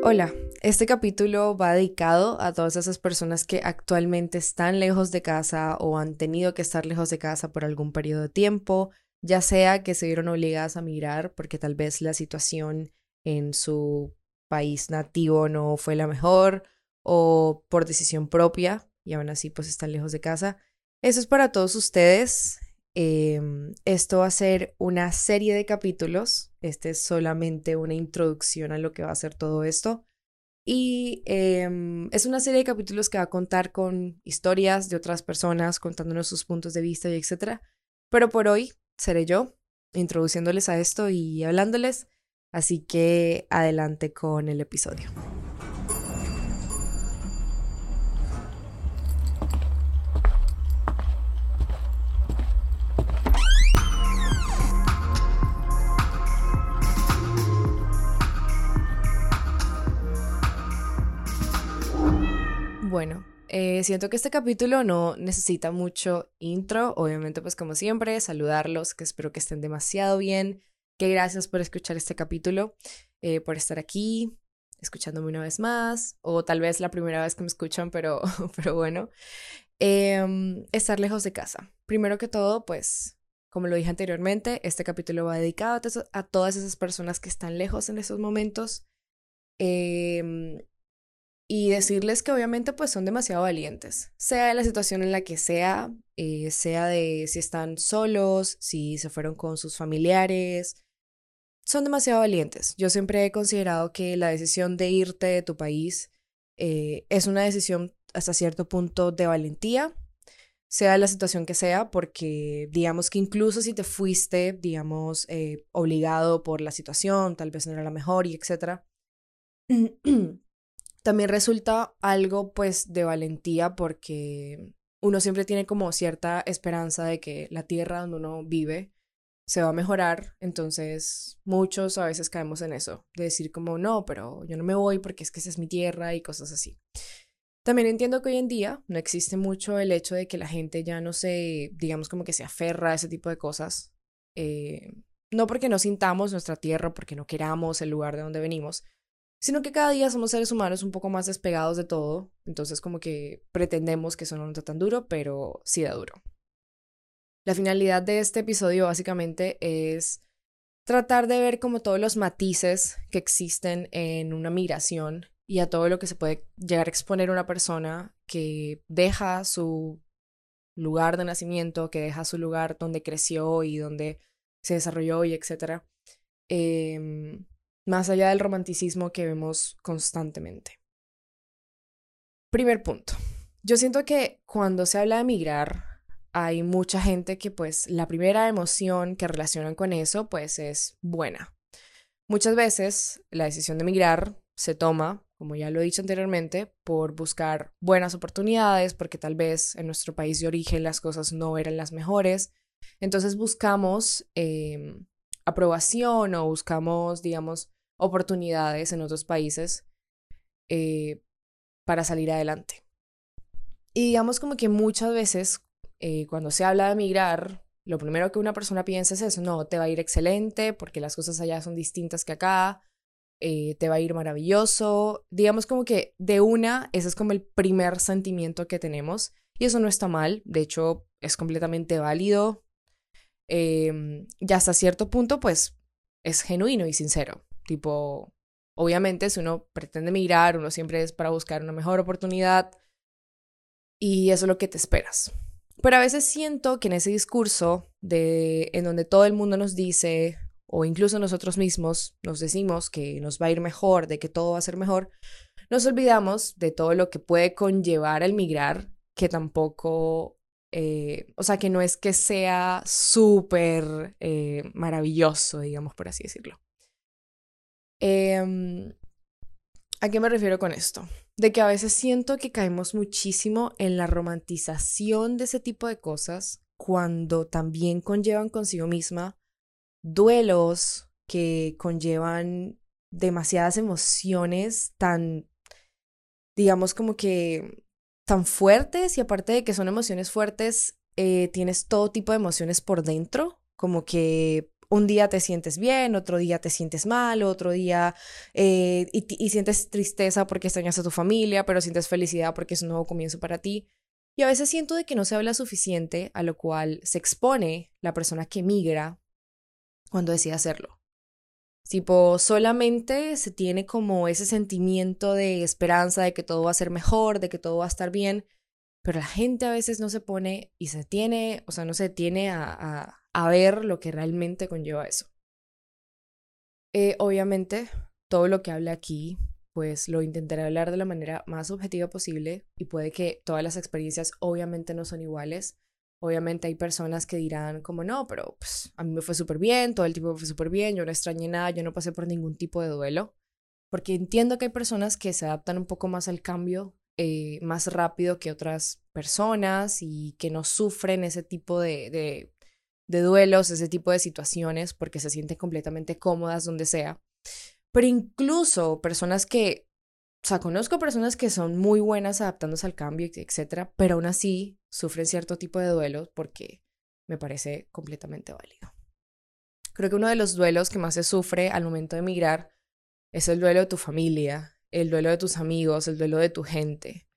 Hola, este capítulo va dedicado a todas esas personas que actualmente están lejos de casa o han tenido que estar lejos de casa por algún periodo de tiempo, ya sea que se vieron obligadas a migrar porque tal vez la situación en su país nativo no fue la mejor o por decisión propia y aún así pues están lejos de casa. Eso es para todos ustedes. Em, esto va a ser una serie de capítulos. Este es solamente una introducción a lo que va a ser todo esto. Y em, es una serie de capítulos que va a contar con historias de otras personas, contándonos sus puntos de vista y etcétera. Pero por hoy seré yo introduciéndoles a esto y hablándoles. Así que adelante con el episodio. Bueno, eh, siento que este capítulo no necesita mucho intro, obviamente pues como siempre, saludarlos, que espero que estén demasiado bien, que gracias por escuchar este capítulo, eh, por estar aquí, escuchándome una vez más, o tal vez la primera vez que me escuchan, pero, pero bueno, em, estar lejos de casa. Primero que todo, pues, como lo dije anteriormente, este capítulo va dedicado a, todas esas personas que están lejos en esos momentos. Eh, y decirles que obviamente pues son demasiado valientes, sea de la situación en la que sea, eh, sea de si están solos, si se fueron con sus familiares, son demasiado valientes. Yo siempre he considerado que la decisión de irte de tu país eh, es una decisión hasta cierto punto de valentía, sea la situación que sea, porque digamos que incluso si te fuiste, digamos, eh, obligado por la situación, tal vez no era la mejor y etcétera. también resulta algo pues de valentía porque uno siempre tiene como cierta esperanza de que la tierra donde uno vive se va a mejorar, entonces muchos a veces caemos en eso, de decir como no, pero yo no me voy porque es que esa es mi tierra y cosas así. También entiendo que hoy en día no existe mucho el hecho de que la gente ya no se, digamos como que se aferra a ese tipo de cosas, eh, no porque no sintamos nuestra tierra, porque no queramos el lugar de donde venimos, sino que cada día somos seres humanos un poco más despegados de todo, entonces como que pretendemos que eso no está tan duro, pero sí da duro. La finalidad de este episodio básicamente es tratar de ver como todos los matices que existen en una migración y a todo lo que se puede llegar a exponer una persona que deja su lugar de nacimiento, que deja su lugar donde creció y donde se desarrolló y etcétera. Eh, más allá del romanticismo que vemos constantemente. Primer punto. Yo siento que cuando se habla de migrar, hay mucha gente que pues la primera emoción que relacionan con eso pues es buena. Muchas veces la decisión de migrar se toma, como ya lo he dicho anteriormente, por buscar buenas oportunidades, porque tal vez en nuestro país de origen las cosas no eran las mejores. Entonces buscamos em, aprobación o buscamos, digamos, oportunidades en otros países eh, para salir adelante. Y digamos como que muchas veces eh, cuando se habla de migrar, lo primero que una persona piensa es eso, no, te va a ir excelente porque las cosas allá son distintas que acá, eh, te va a ir maravilloso. Digamos como que de una, ese es como el primer sentimiento que tenemos y eso no está mal, de hecho es completamente válido. Eh, y hasta cierto punto, pues es genuino y sincero. Tipo, obviamente, si uno pretende migrar, uno siempre es para buscar una mejor oportunidad y eso es lo que te esperas. Pero a veces siento que en ese discurso de en donde todo el mundo nos dice o incluso nosotros mismos nos decimos que nos va a ir mejor, de que todo va a ser mejor, nos olvidamos de todo lo que puede conllevar el migrar, que tampoco, eh, o sea, que no es que sea súper eh, maravilloso, digamos por así decirlo. Em, ¿A qué me refiero con esto? De que a veces siento que caemos muchísimo en la romantización de ese tipo de cosas cuando también conllevan consigo misma duelos que conllevan demasiadas emociones tan, digamos como que tan fuertes y aparte de que son emociones fuertes, eh, tienes todo tipo de emociones por dentro, como que un día te sientes bien, otro día te sientes mal, otro día eh, y, y, sientes tristeza porque extrañas a tu familia, pero sientes felicidad porque es un nuevo comienzo para ti. Y a veces siento de que no se habla suficiente, a lo cual se expone la persona que migra cuando decide hacerlo. Tipo, solamente se tiene como ese sentimiento de esperanza de que todo va a ser mejor, de que todo va a estar bien, pero la gente a veces no se pone y se tiene, o sea, no se tiene a, a, ver lo que realmente conlleva eso. Eh, obviamente, todo lo que hable aquí, pues lo intentaré hablar de la manera más objetiva posible y puede que todas las experiencias obviamente no son iguales. Obviamente hay personas que dirán como no, pero pues a mí me fue súper bien, todo el tiempo me fue súper bien, yo no extrañé nada, yo no pasé por ningún tipo de duelo. Porque entiendo que hay personas que se adaptan un poco más al cambio eh, más rápido que otras personas y que no sufren ese tipo de, de, duelos, ese tipo de situaciones, porque se sienten completamente cómodas donde sea. Pero incluso personas que, o sea, conozco personas que son muy buenas adaptándose al cambio, etcétera, pero aún así sufren cierto tipo de duelos porque me parece completamente válido. Creo que uno de los duelos que más se sufre al momento de emigrar es el duelo de tu familia, el duelo de tus amigos, el duelo de tu gente.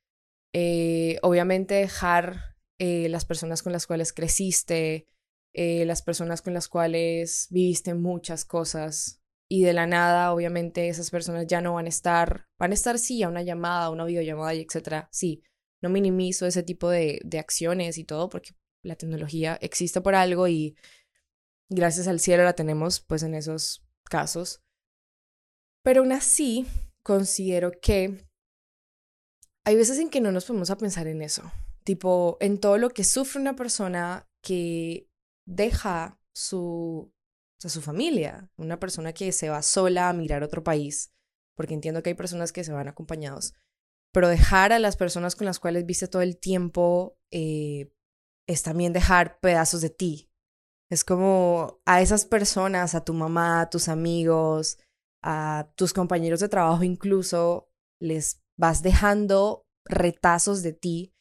Eh, obviamente dejar eh, las personas con las cuales creciste, eh, las personas con las cuales viviste muchas cosas y de la nada, obviamente, esas personas ya no van a estar, van a estar sí a una llamada, a una videollamada y etcétera. Sí, no minimizo ese tipo de, de acciones y todo porque la tecnología existe por algo y gracias al cielo la tenemos pues en esos casos. Pero aún así, considero que hay veces en que no nos podemos a pensar en eso, tipo en todo lo que sufre una persona que deja su, su familia, una persona que se va sola a mirar otro país, porque entiendo que hay personas que se van acompañados, pero dejar a las personas con las cuales viste todo el tiempo eh, es también dejar pedazos de ti. Es como a esas personas, a tu mamá, a tus amigos, a tus compañeros de trabajo incluso les vas dejando retazos de ti.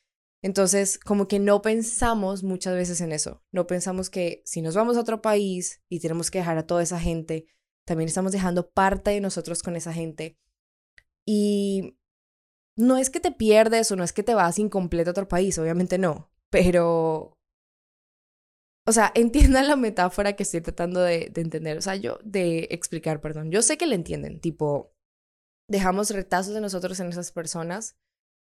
Entonces, como que no pensamos muchas veces en eso. No pensamos que si nos vamos a otro país y tenemos que dejar a toda esa gente, también estamos dejando parte de nosotros con esa gente. Y no es que te pierdes o no es que te vas incompleto a otro país, obviamente no, pero o sea, entiendan la metáfora que estoy tratando de, entender, o sea, yo, de explicar, perdón. Yo sé que la entienden, tipo, dejamos retazos de nosotros en esas personas,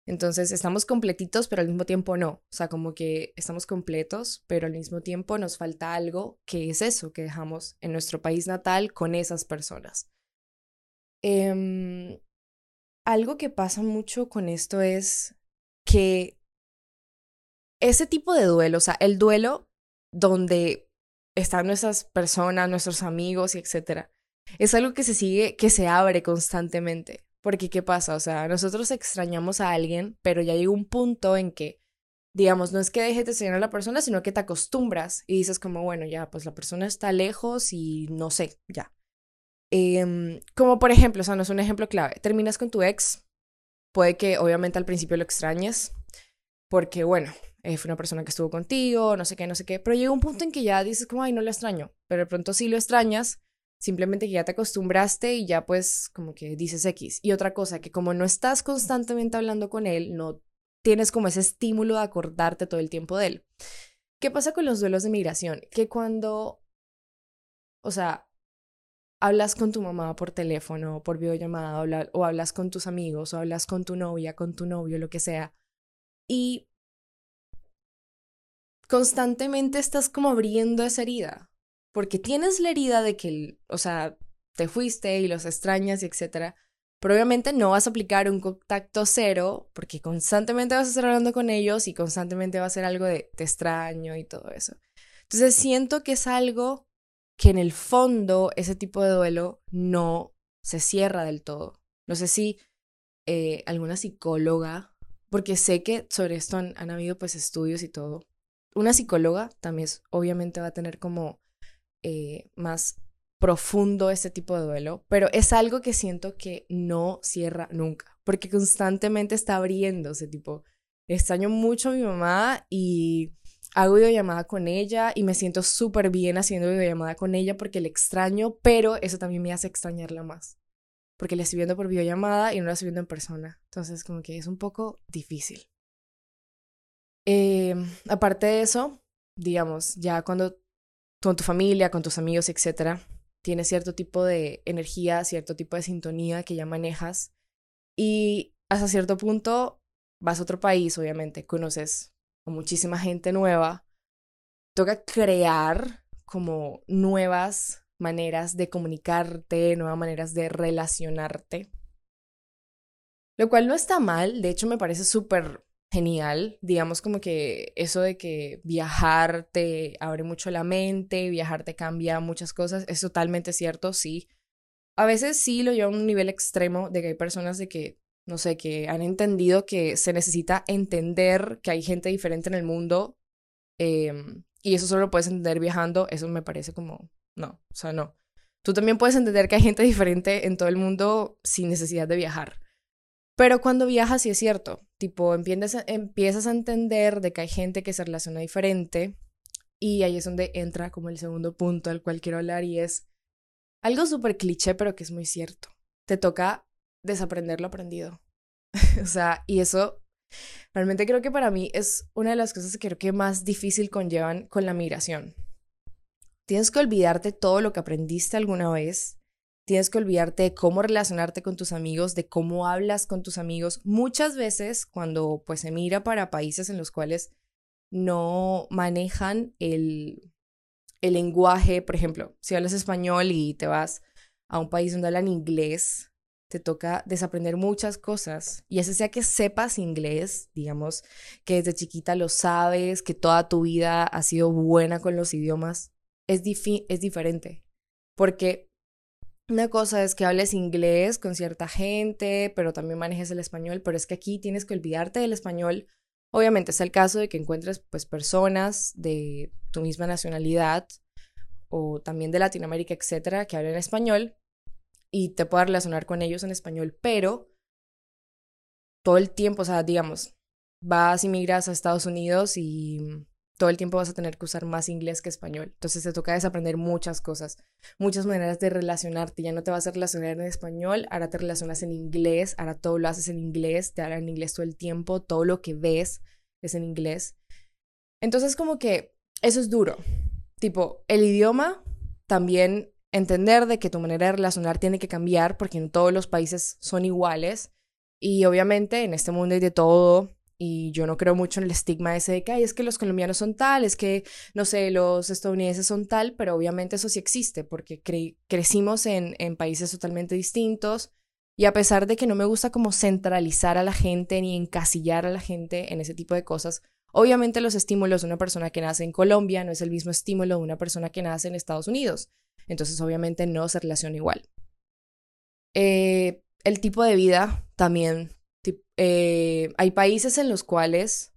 entonces estamos completitos, pero al mismo tiempo no. O sea, como que estamos completos, pero al mismo tiempo nos falta algo que es eso que dejamos en nuestro país natal con esas personas. Em, algo que pasa mucho con esto es que ese tipo de duelo, o sea, el duelo donde están nuestras personas, nuestros amigos y etcétera. Es algo que se sigue, que se abre constantemente. Porque, ¿qué pasa? O sea, nosotros extrañamos a alguien, pero ya llega un punto en que, digamos, no es que dejes de extrañar a la persona, sino que te acostumbras y dices como, bueno, ya, pues la persona está lejos y no sé, ya. Em, como por ejemplo, o sea, no es un ejemplo clave, terminas con tu ex, puede que obviamente al principio lo extrañes, porque bueno, eh, fue una persona que estuvo contigo, no sé qué, no sé qué, pero llega un punto en que ya dices como, ay, no lo extraño, pero de pronto sí lo extrañas, simplemente que ya te acostumbraste y ya pues como que dices X. Y otra cosa, que como no estás constantemente hablando con él, no tienes como ese estímulo de acordarte todo el tiempo de él. ¿Qué pasa con los duelos de migración? Que cuando, o sea, hablas con tu mamá por teléfono, por videollamada, o hablas con tus amigos, o hablas con tu novia, con tu novio, lo que sea, y constantemente estás como abriendo esa herida, porque tienes la herida de que, o sea, te fuiste y los extrañas y etcétera, pero obviamente no vas a aplicar un contacto cero porque constantemente vas a estar hablando con ellos y constantemente va a ser algo de te extraño y todo eso. Entonces siento que es algo que en el fondo ese tipo de duelo no se cierra del todo. No sé si eh, alguna psicóloga, porque sé que sobre esto han, han habido pues estudios y todo, una psicóloga también obviamente va a tener como eh, más profundo este tipo de duelo, pero es algo que siento que no cierra nunca, porque constantemente está abriéndose, tipo, extraño mucho a mi mamá y hago videollamada con ella y me siento súper bien haciendo videollamada con ella porque le extraño, pero eso también me hace extrañarla más. Porque la estoy viendo por videollamada y no la estoy viendo en persona. Entonces, como que es un poco difícil. Em, aparte de eso, digamos, ya cuando con tu familia, con tus amigos, etcétera, tienes cierto tipo de energía, cierto tipo de sintonía que ya manejas y hasta cierto punto vas a otro país, obviamente, conoces muchísima gente nueva, toca crear como nuevas maneras de comunicarte, nuevas maneras de relacionarte. Lo cual no está mal, de hecho me parece súper genial, digamos como que eso de que viajar te abre mucho la mente, viajar te cambia muchas cosas, es totalmente cierto, sí. A veces sí lo llevo a un nivel extremo de que hay personas de que no sé, que han entendido que se necesita entender que hay gente diferente en el mundo em, y eso solo lo puedes entender viajando, eso me parece como, no, o sea, no. Tú también puedes entender que hay gente diferente en todo el mundo sin necesidad de viajar. Pero cuando viajas sí es cierto, tipo, empiezas a, entender de que hay gente que se relaciona diferente y ahí es donde entra como el segundo punto al cual quiero hablar y es algo súper cliché pero que es muy cierto. Te toca desaprender lo aprendido. o sea, y eso realmente creo que para mí es una de las cosas que creo que más difícil conllevan con la migración. Tienes que olvidarte todo lo que aprendiste alguna vez. Tienes que olvidarte de cómo relacionarte con tus amigos, de cómo hablas con tus amigos. Muchas veces cuando pues se mira para países en los cuales no manejan el, el lenguaje, por ejemplo, si hablas español y te vas a un país donde hablan inglés, te toca desaprender muchas cosas. Y ese sea que sepas inglés, digamos, que desde chiquita lo sabes, que toda tu vida ha sido buena con los idiomas, es, es diferente. Porque una cosa es que hables inglés con cierta gente, pero también manejes el español, pero es que aquí tienes que olvidarte del español. Obviamente es el caso de que encuentres pues personas de tu misma nacionalidad o también de Latinoamérica, etcétera, que hablen español, y te puedas relacionar con ellos en español, pero todo el tiempo, o sea, digamos, vas y migras a Estados Unidos y todo el tiempo vas a tener que usar más inglés que español. Entonces te toca desaprender muchas cosas, muchas maneras de relacionarte. Ya no te vas a relacionar en español, ahora te relacionas en inglés, ahora todo lo haces en inglés, te hablan en inglés todo el tiempo, todo lo que ves es en inglés. Entonces como que eso es duro. Tipo, el idioma también entender de que tu manera de relacionar tiene que cambiar porque en todos los países son iguales y obviamente en este mundo hay de todo y yo no creo mucho en el estigma ese de que es que los colombianos son tal, es que no sé, los estadounidenses son tal, pero obviamente eso sí existe porque crecimos en, en países totalmente distintos y a pesar de que no me gusta como centralizar a la gente ni encasillar a la gente en ese tipo de cosas, obviamente los estímulos de una persona que nace en Colombia no es el mismo estímulo de una persona que nace en Estados Unidos entonces obviamente no se relaciona igual. Eh, el tipo de vida también. Eh, hay países en los cuales,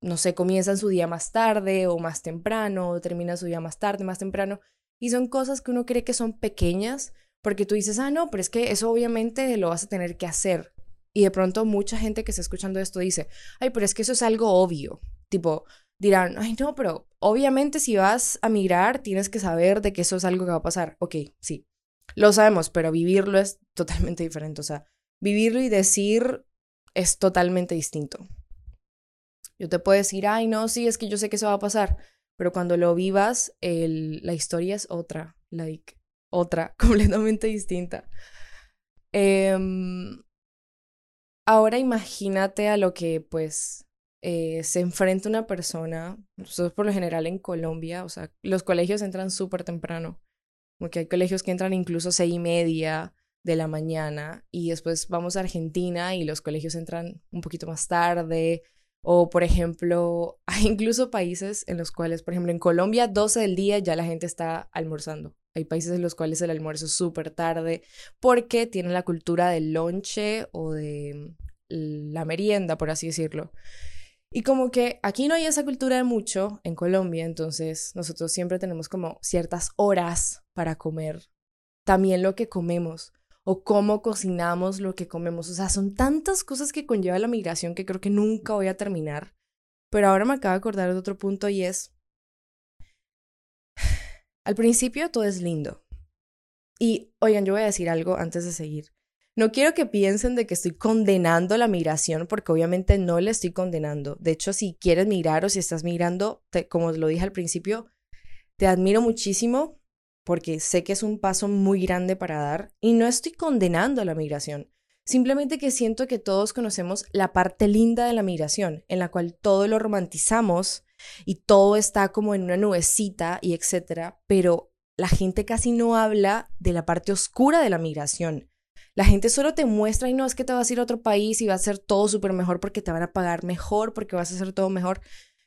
no sé, comienzan su día más tarde o más temprano, o terminan su día más tarde, más temprano, y son cosas que uno cree que son pequeñas, porque tú dices, ah, no, pero es que eso obviamente lo vas a tener que hacer. Y de pronto mucha gente que está escuchando esto dice, ay, pero es que eso es algo obvio. Tipo, dirán, ay no, pero obviamente si vas a migrar tienes que saber de que eso es algo que va a pasar. Ok, sí, lo sabemos, pero vivirlo es totalmente diferente. O sea, vivirlo y decir es totalmente distinto. Yo te puedo decir, ay no, sí, es que yo sé que eso va a pasar, pero cuando lo vivas, la historia es otra, like, otra, completamente distinta. Em, ahora imagínate a lo que pues eh, se enfrenta una persona, nosotros por lo general en Colombia, o sea, los colegios entran súper temprano, porque hay colegios que entran incluso seis y media de la mañana y después vamos a Argentina y los colegios entran un poquito más tarde. O, por ejemplo, hay incluso países en los cuales, por ejemplo, en Colombia, 12 del día ya la gente está almorzando. Hay países en los cuales el almuerzo es súper tarde porque tienen la cultura del lonche o de la merienda, por así decirlo. Y como que aquí no hay esa cultura de mucho en Colombia, entonces nosotros siempre tenemos como ciertas horas para comer. También lo que comemos o cómo cocinamos lo que comemos. O sea, son tantas cosas que conlleva la migración que creo que nunca voy a terminar. pero ahora me acabo de acordar de otro punto y es, al principio todo es lindo. Y oigan, yo voy a decir algo antes de seguir. No quiero que piensen de que estoy condenando la migración, porque obviamente no le estoy condenando. De hecho, si quieres migrar o si estás migrando, como lo dije al principio, te admiro muchísimo porque sé que es un paso muy grande para dar y no estoy condenando la migración. Simplemente que siento que todos conocemos la parte linda de la migración, en la cual todo lo romantizamos y todo está como en una nubecita y etcétera, pero la gente casi no habla de la parte oscura de la migración. La gente solo te muestra y no es que te vas a ir a otro país y va a ser todo súper mejor porque te van a pagar mejor, porque vas a hacer todo mejor.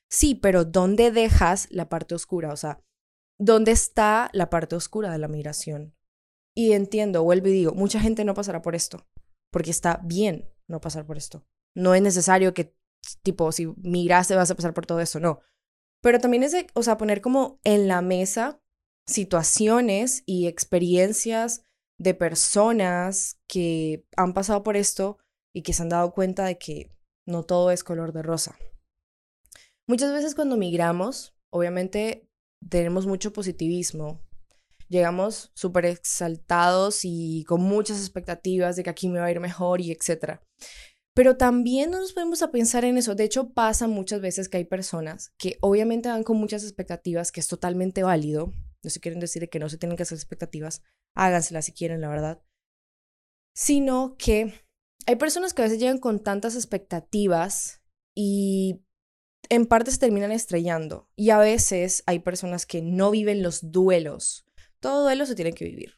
Sí, pero ¿dónde dejas la parte oscura? O sea, ¿dónde está la parte oscura de la migración? Y entiendo, vuelvo y digo, mucha gente no pasará por esto, porque está bien no pasar por esto. No es necesario que, tipo, si migraste vas a pasar por todo eso, no. Pero también es, de, o sea, poner como en la mesa situaciones y experiencias de personas que han pasado por esto y que se han dado cuenta de que no todo es color de rosa. Muchas veces cuando migramos, obviamente tenemos mucho positivismo, llegamos súper exaltados y con muchas expectativas de que aquí me va a ir mejor y etcétera. Pero también no nos podemos a pensar en eso. De hecho, pasa muchas veces que hay personas que obviamente van con muchas expectativas, que es totalmente válido, no se quieren decir que no se tienen que hacer expectativas, háganselas si quieren, la verdad. Sino que hay personas que a veces llegan con tantas expectativas y en parte se terminan estrellando. Y a veces hay personas que no viven los duelos. Todo duelo se tiene que vivir.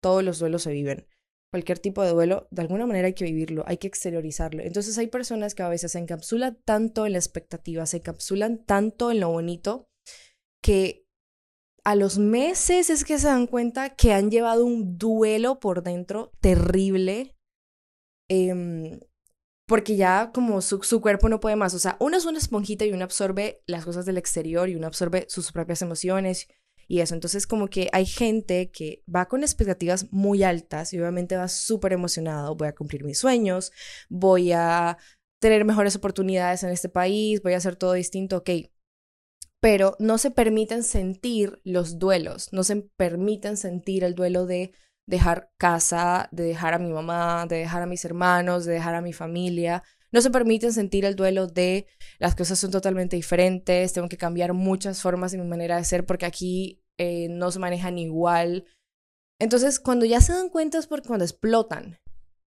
Todos los duelos se viven. Cualquier tipo de duelo, de alguna manera hay que vivirlo, hay que exteriorizarlo. Entonces hay personas que a veces se encapsulan tanto en la expectativa, se encapsulan tanto en lo bonito, que a los meses es que se dan cuenta que han llevado un duelo por dentro terrible. Em, porque ya como su, su, cuerpo no puede más. O sea, uno es una esponjita y uno absorbe las cosas del exterior y uno absorbe sus propias emociones y eso. Entonces como que hay gente que va con expectativas muy altas y obviamente va súper emocionado. Voy a cumplir mis sueños, voy a tener mejores oportunidades en este país, voy a hacer todo distinto. Ok, pero no se permiten sentir los duelos, no se permiten sentir el duelo de dejar casa, de dejar a mi mamá, de dejar a mis hermanos, de dejar a mi familia. No se permiten sentir el duelo de las cosas son totalmente diferentes, tengo que cambiar muchas formas de mi manera de ser porque aquí eh, no se manejan igual. Entonces, cuando ya se dan cuenta es porque cuando explotan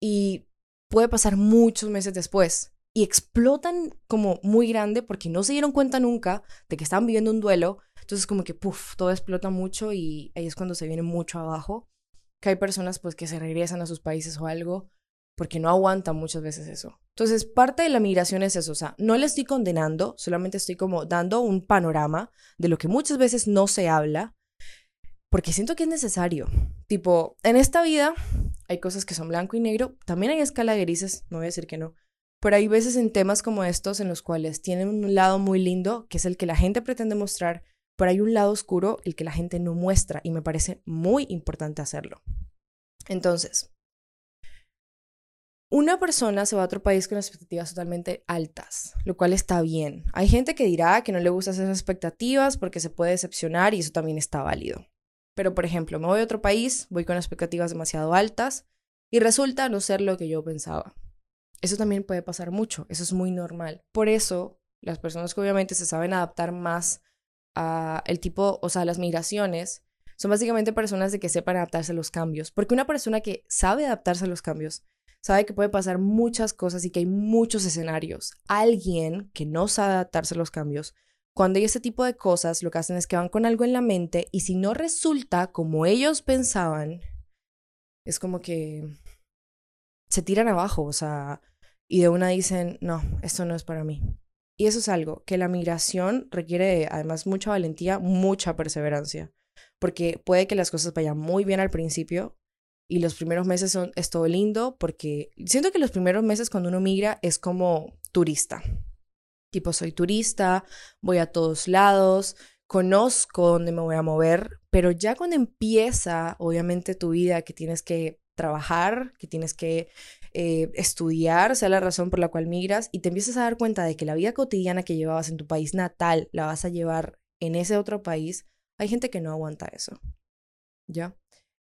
y puede pasar muchos meses después y explotan como muy grande porque no se dieron cuenta nunca de que estaban viviendo un duelo. Entonces como que, puff, todo explota mucho y ahí es cuando se viene mucho abajo. Que hay personas pues que se regresan a sus países o algo porque no aguantan muchas veces eso. Entonces parte de la migración es eso, o sea, no le estoy condenando, solamente estoy como dando un panorama de lo que muchas veces no se habla porque siento que es necesario. Tipo, en esta vida hay cosas que son blanco y negro, también hay escala de grises, no voy a decir que no, pero hay veces en temas como estos en los cuales tienen un lado muy lindo, que es el que la gente pretende mostrar, pero hay un lado oscuro, el que la gente no muestra, y me parece muy importante hacerlo. Entonces, una persona se va a otro país con expectativas totalmente altas, lo cual está bien. Hay gente que dirá que no le gustan esas expectativas porque se puede decepcionar y eso también está válido. Pero, por ejemplo, me voy a otro país, voy con expectativas demasiado altas y resulta no ser lo que yo pensaba. Eso también puede pasar mucho, eso es muy normal. Por eso, las personas que obviamente se saben adaptar más el tipo, o sea, las migraciones, son básicamente personas de que sepan adaptarse a los cambios. Porque una persona que sabe adaptarse a los cambios, sabe que puede pasar muchas cosas y que hay muchos escenarios. Alguien que no sabe adaptarse a los cambios, cuando hay ese tipo de cosas, lo que hacen es que van con algo en la mente y si no resulta como ellos pensaban, es como que se tiran abajo, o sea, y de una dicen, no, esto no es para mí. Y eso es algo que la migración requiere además mucha valentía, mucha perseverancia, porque puede que las cosas vayan muy bien al principio y los primeros meses son, es todo lindo, porque siento que los primeros meses cuando uno migra es como turista. Tipo, soy turista, voy a todos lados, conozco dónde me voy a mover, pero ya cuando empieza, obviamente, tu vida, que tienes que trabajar, que tienes que eh, estudiar, sea la razón por la cual migras, y te empiezas a dar cuenta de que la vida cotidiana que llevabas en tu país natal la vas a llevar en ese otro país, hay gente que no aguanta eso. ¿Ya?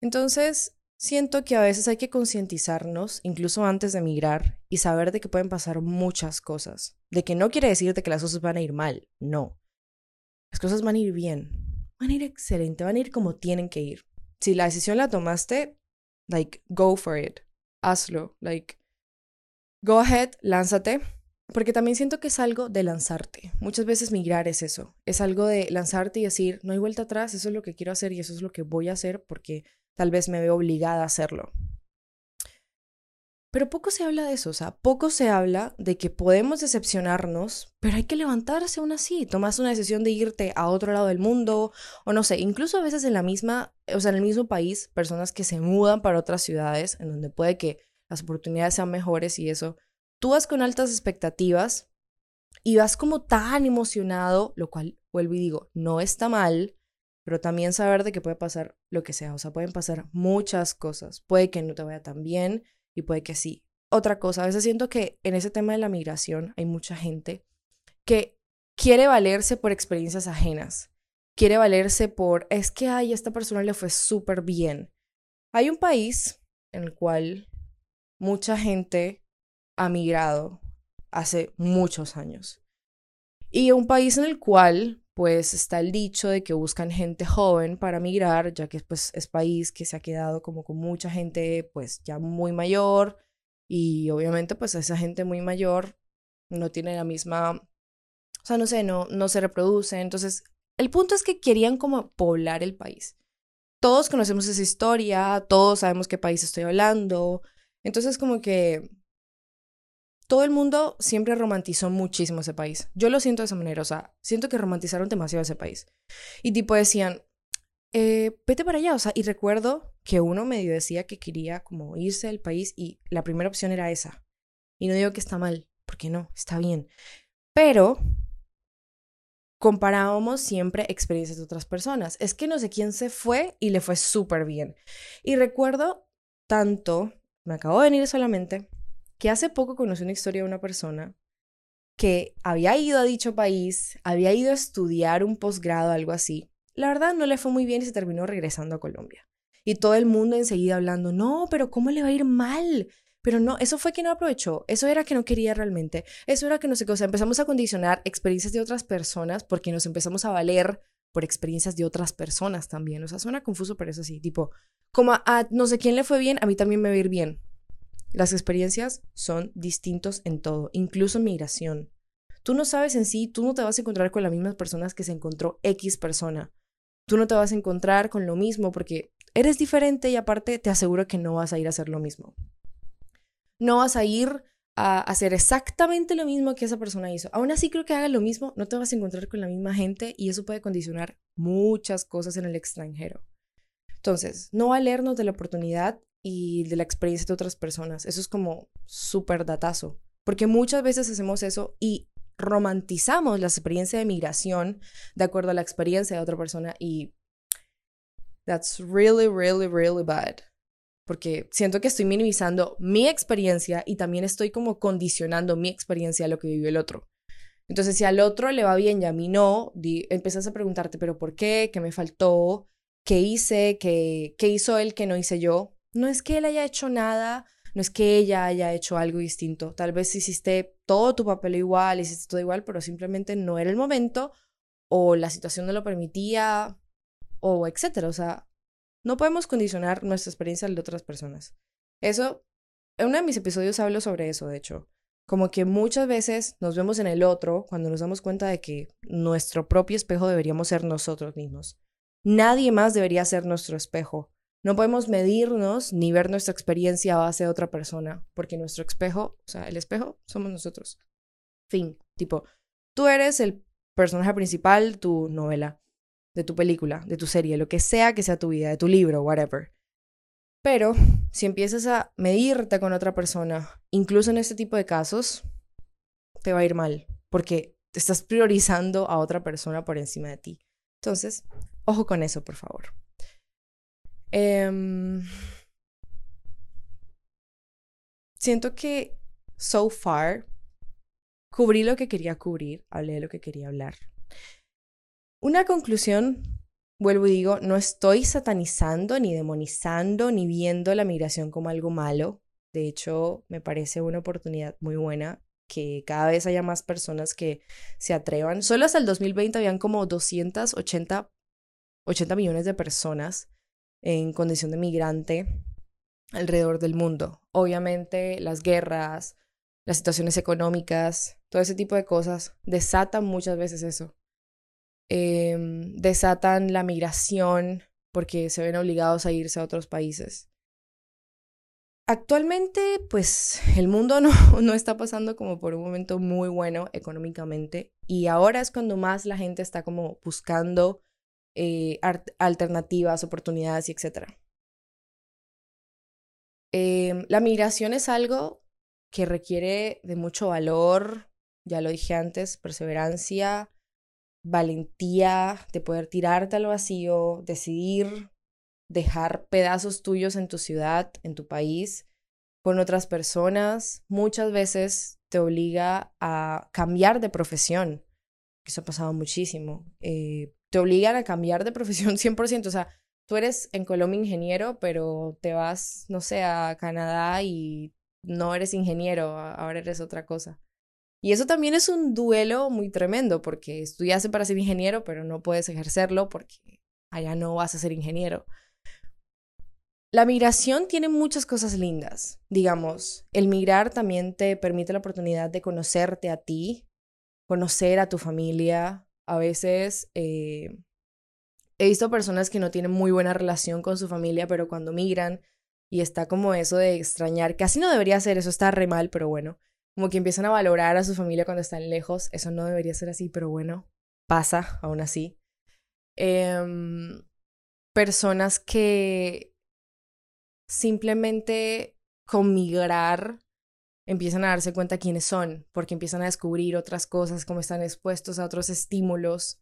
Entonces, siento que a veces hay que concientizarnos, incluso antes de emigrar, y saber de que pueden pasar muchas cosas. De que no quiere decirte que las cosas van a ir mal, no. Las cosas van a ir bien, van a ir excelente, van a ir como tienen que ir. Si la decisión la tomaste, like, go for it. Hazlo, like, go ahead, lánzate. Porque también siento que es algo de lanzarte. Muchas veces migrar es eso. Es algo de lanzarte y decir, no hay vuelta atrás, eso es lo que quiero hacer y eso es lo que voy a hacer porque tal vez me veo obligada a hacerlo. Pero poco se habla de eso, o sea, poco se habla de que podemos decepcionarnos, pero hay que levantarse aún así. Tomas una decisión de irte a otro lado del mundo, o no sé, incluso a veces en la misma, o sea, en el mismo país, personas que se mudan para otras ciudades, en donde puede que las oportunidades sean mejores y eso. Tú vas con altas expectativas y vas como tan emocionado, lo cual vuelvo y digo, no está mal, pero también saber de que puede pasar lo que sea, o sea, pueden pasar muchas cosas. Puede que no te vaya tan bien, y puede que sí. Otra cosa, a veces siento que en ese tema de la migración hay mucha gente que quiere valerse por experiencias ajenas, quiere valerse por, es que a esta persona le fue súper bien. Hay un país en el cual mucha gente ha migrado hace muchos años. Y un país en el cual pues está el dicho de que buscan gente joven para migrar, ya que pues es país que se ha quedado como con mucha gente pues ya muy mayor y obviamente pues esa gente muy mayor no tiene la misma, o sea, no sé, no, no se reproduce. Entonces, el punto es que querían como poblar el país. Todos conocemos esa historia, todos sabemos qué país estoy hablando. Entonces, como que todo el mundo siempre romantizó muchísimo ese país. Yo lo siento de esa manera, o sea, siento que romantizaron demasiado ese país. Y tipo decían, eh, vete para allá, o sea, y recuerdo que uno medio decía que quería como irse del país y la primera opción era esa. Y no digo que está mal, porque no, está bien. Pero comparábamos siempre experiencias de otras personas. Es que no sé quién se fue y le fue súper bien. Y recuerdo tanto, me acabo de venir solamente, que hace poco conocí una historia de una persona que había ido a dicho país, había ido a estudiar un posgrado, algo así. La verdad no le fue muy bien y se terminó regresando a Colombia. Y todo el mundo enseguida hablando, no, pero ¿cómo le va a ir mal? Pero no, eso fue que no aprovechó, eso era que no quería realmente, eso era que no sé qué, o sea, empezamos a condicionar experiencias de otras personas porque nos empezamos a valer por experiencias de otras personas también. O sea, suena confuso, pero es así, tipo, como a no sé quién le fue bien, a mí también me va a ir bien. Las experiencias son distintos en todo, incluso en migración. Tú no sabes en sí, tú no te vas a encontrar con las mismas personas que se encontró X persona. Tú no te vas a encontrar con lo mismo porque eres diferente y aparte te aseguro que no vas a ir a hacer lo mismo. No vas a ir a hacer exactamente lo mismo que esa persona hizo. Aún así creo que haga lo mismo, no te vas a encontrar con la misma gente y eso puede condicionar muchas cosas en el extranjero. Entonces, no valernos de la oportunidad y de la experiencia de otras personas. Eso es como súper datazo, porque muchas veces hacemos eso y romantizamos la experiencia de migración de acuerdo a la experiencia de otra persona y that's really, really, really bad. Porque siento que estoy minimizando mi experiencia y también estoy como condicionando mi experiencia a lo que vivió el otro. Entonces, si al otro le va bien y a mí no, empiezas a preguntarte, pero ¿por qué? ¿Qué me faltó? ¿Qué hice? ¿Qué, ¿Qué hizo él que no hice yo? No es que él haya hecho nada, no es que ella haya hecho algo distinto. Tal vez hiciste todo tu papel igual, hiciste todo igual, pero simplemente no era el momento o la situación no lo permitía o etcétera. O sea, no podemos condicionar nuestra experiencia de otras personas. Eso, en uno de mis episodios hablo sobre eso, de hecho. Como que muchas veces nos vemos en el otro cuando nos damos cuenta de que nuestro propio espejo deberíamos ser nosotros mismos. Nadie más debería ser nuestro espejo. No podemos medirnos ni ver nuestra experiencia a base de otra persona, porque nuestro espejo, o sea, el espejo somos nosotros. Fin, tipo, tú eres el personaje principal de tu novela, de tu película, de tu serie, lo que sea que sea tu vida, de tu libro, whatever. Pero si empiezas a medirte con otra persona, incluso en este tipo de casos, te va a ir mal, porque te estás priorizando a otra persona por encima de ti. Entonces, ojo con eso, por favor. Em, siento que so far cubrí lo que quería cubrir, hablé de lo que quería hablar. Una conclusión, vuelvo y digo, no estoy satanizando, ni demonizando, ni viendo la migración como algo malo. De hecho, me parece una oportunidad muy buena que cada vez haya más personas que se atrevan. Solo hasta el 2020 habían como 280 80 millones de personas en condición de migrante alrededor del mundo. Obviamente las guerras, las situaciones económicas, todo ese tipo de cosas desatan muchas veces eso. Em, desatan la migración porque se ven obligados a irse a otros países. Actualmente, pues el mundo no, no está pasando como por un momento muy bueno económicamente y ahora es cuando más la gente está como buscando eh, alternativas, oportunidades y etc. Em, la migración es algo que requiere de mucho valor, ya lo dije antes, perseverancia, valentía de poder tirarte al vacío, decidir dejar pedazos tuyos en tu ciudad, en tu país, con otras personas. Muchas veces te obliga a cambiar de profesión. Eso ha pasado muchísimo. Eh, te obligan a cambiar de profesión 100%. O sea, tú eres en Colombia ingeniero, pero te vas, no sé, a Canadá y no eres ingeniero, ahora eres otra cosa. Y eso también es un duelo muy tremendo, porque estudiaste para ser ingeniero, pero no puedes ejercerlo porque allá no vas a ser ingeniero. La migración tiene muchas cosas lindas. Digamos, el migrar también te permite la oportunidad de conocerte a ti, conocer a tu familia, a veces eh, he visto personas que no tienen muy buena relación con su familia, pero cuando migran y está como eso de extrañar, casi no debería ser, eso está re mal, pero bueno, como que empiezan a valorar a su familia cuando están lejos, eso no debería ser así, pero bueno, pasa aún así. Em, personas que simplemente con migrar empiezan a darse cuenta quiénes son, porque empiezan a descubrir otras cosas, cómo están expuestos a otros estímulos,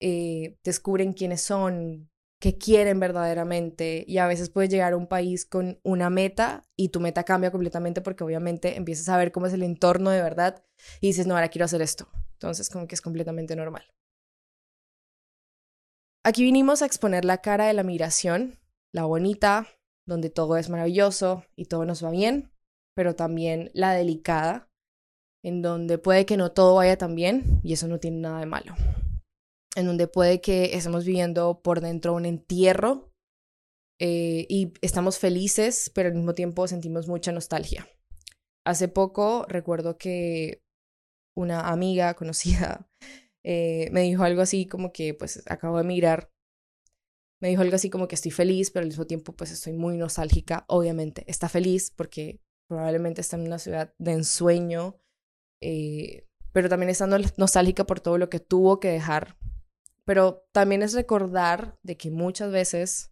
eh, descubren quiénes son, qué quieren verdaderamente, y a veces puedes llegar a un país con una meta y tu meta cambia completamente porque obviamente empiezas a ver cómo es el entorno de verdad y dices, no, ahora quiero hacer esto. Entonces, como que es completamente normal. Aquí vinimos a exponer la cara de la migración, la bonita, donde todo es maravilloso y todo nos va bien, pero también la delicada, en donde puede que no todo vaya tan bien y eso no tiene nada de malo. En donde puede que estemos viviendo por dentro un entierro eh, y estamos felices, pero al mismo tiempo sentimos mucha nostalgia. Hace poco recuerdo que una amiga conocida eh, me dijo algo así como que pues acabo de emigrar. Me dijo algo así como que estoy feliz, pero al mismo tiempo pues estoy muy nostálgica. Obviamente está feliz porque probablemente está en una ciudad de ensueño, eh, pero también estando nostálgica por todo lo que tuvo que dejar. Pero también es recordar de que muchas veces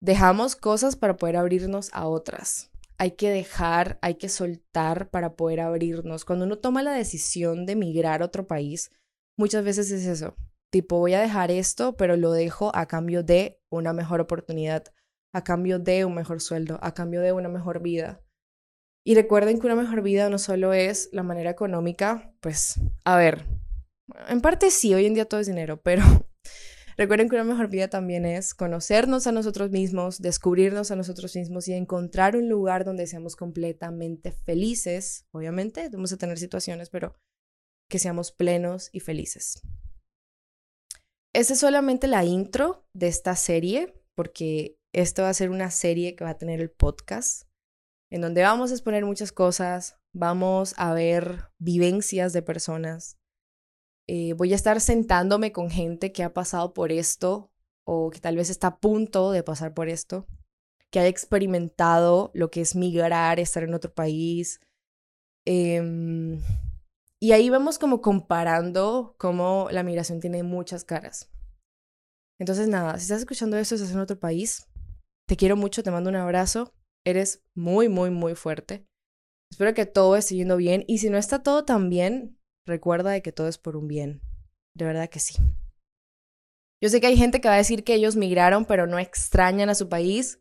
dejamos cosas para poder abrirnos a otras. Hay que dejar, hay que soltar para poder abrirnos. Cuando uno toma la decisión de emigrar a otro país, muchas veces es eso. Tipo, voy a dejar esto, pero lo dejo a cambio de una mejor oportunidad, a cambio de un mejor sueldo, a cambio de una mejor vida. Y recuerden que una mejor vida no solo es la manera económica, pues, a ver, en parte sí, hoy en día todo es dinero, pero recuerden que una mejor vida también es conocernos a nosotros mismos, descubrirnos a nosotros mismos y encontrar un lugar donde seamos completamente felices. Obviamente, vamos a tener situaciones, pero que seamos plenos y felices. Esa es solamente la intro de esta serie, porque esto va a ser una serie que va a tener el podcast en donde vamos a exponer muchas cosas, vamos a ver vivencias de personas. Eh, voy a estar sentándome con gente que ha pasado por esto o que tal vez está a punto de pasar por esto, que haya experimentado lo que es migrar, estar en otro país. Em, y ahí vamos como comparando cómo la migración tiene muchas caras. Entonces, nada, si estás escuchando esto, estás en otro país, te quiero mucho, te mando un abrazo Eres muy, muy, muy fuerte. Espero que todo esté yendo bien. Y si no está todo tan bien, recuerda de que todo es por un bien. De verdad que sí. Yo sé que hay gente que va a decir que ellos migraron, pero no extrañan a su país.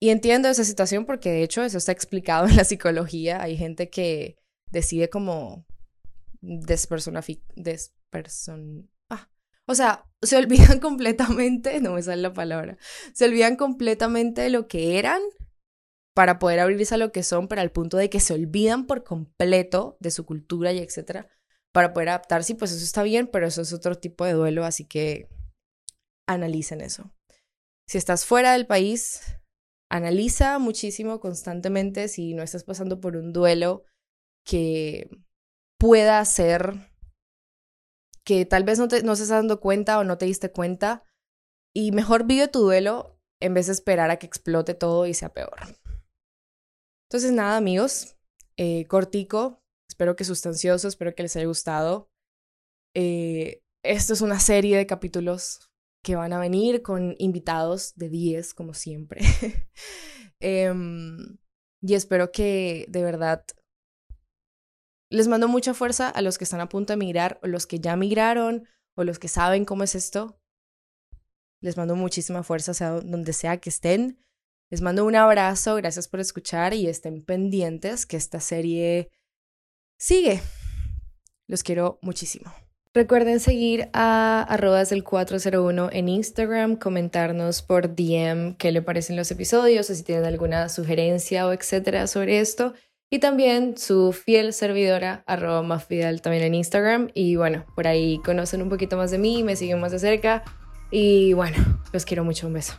Y entiendo esa situación porque de hecho eso está explicado en la psicología. Hay gente que decide como desperson... Ah, o sea, se olvidan completamente, no me sale la palabra, se olvidan completamente de lo que eran para poder abrirse a lo que son, pero al punto de que se olvidan por completo de su cultura y etcétera, para poder adaptarse. Pues eso está bien, pero eso es otro tipo de duelo, así que analicen eso. Si estás fuera del país, analiza muchísimo constantemente si no estás pasando por un duelo que pueda ser que tal vez no, te, no estás dando cuenta o no te diste cuenta y mejor vive tu duelo en vez de esperar a que explote todo y sea peor. Entonces, nada, amigos, eh, cortico, espero que sustancioso, espero que les haya gustado. Eh, esto es una serie de capítulos que van a venir con invitados de 10, como siempre. Em, y espero que de verdad les mando mucha fuerza a los que están a punto de migrar, o los que ya migraron, o los que saben cómo es esto. Les mando muchísima fuerza, sea donde sea que estén. Les mando un abrazo, gracias por escuchar y estén pendientes que esta serie sigue. Los quiero muchísimo. Recuerden seguir a arrobas del 401 en Instagram, comentarnos por DM qué le parecen los episodios o si tienen alguna sugerencia o etcétera sobre esto. Y también su fiel servidora, arroba más también en Instagram. Y bueno, por ahí conocen un poquito más de mí, me siguen más de cerca. Y bueno, los quiero mucho. Un beso.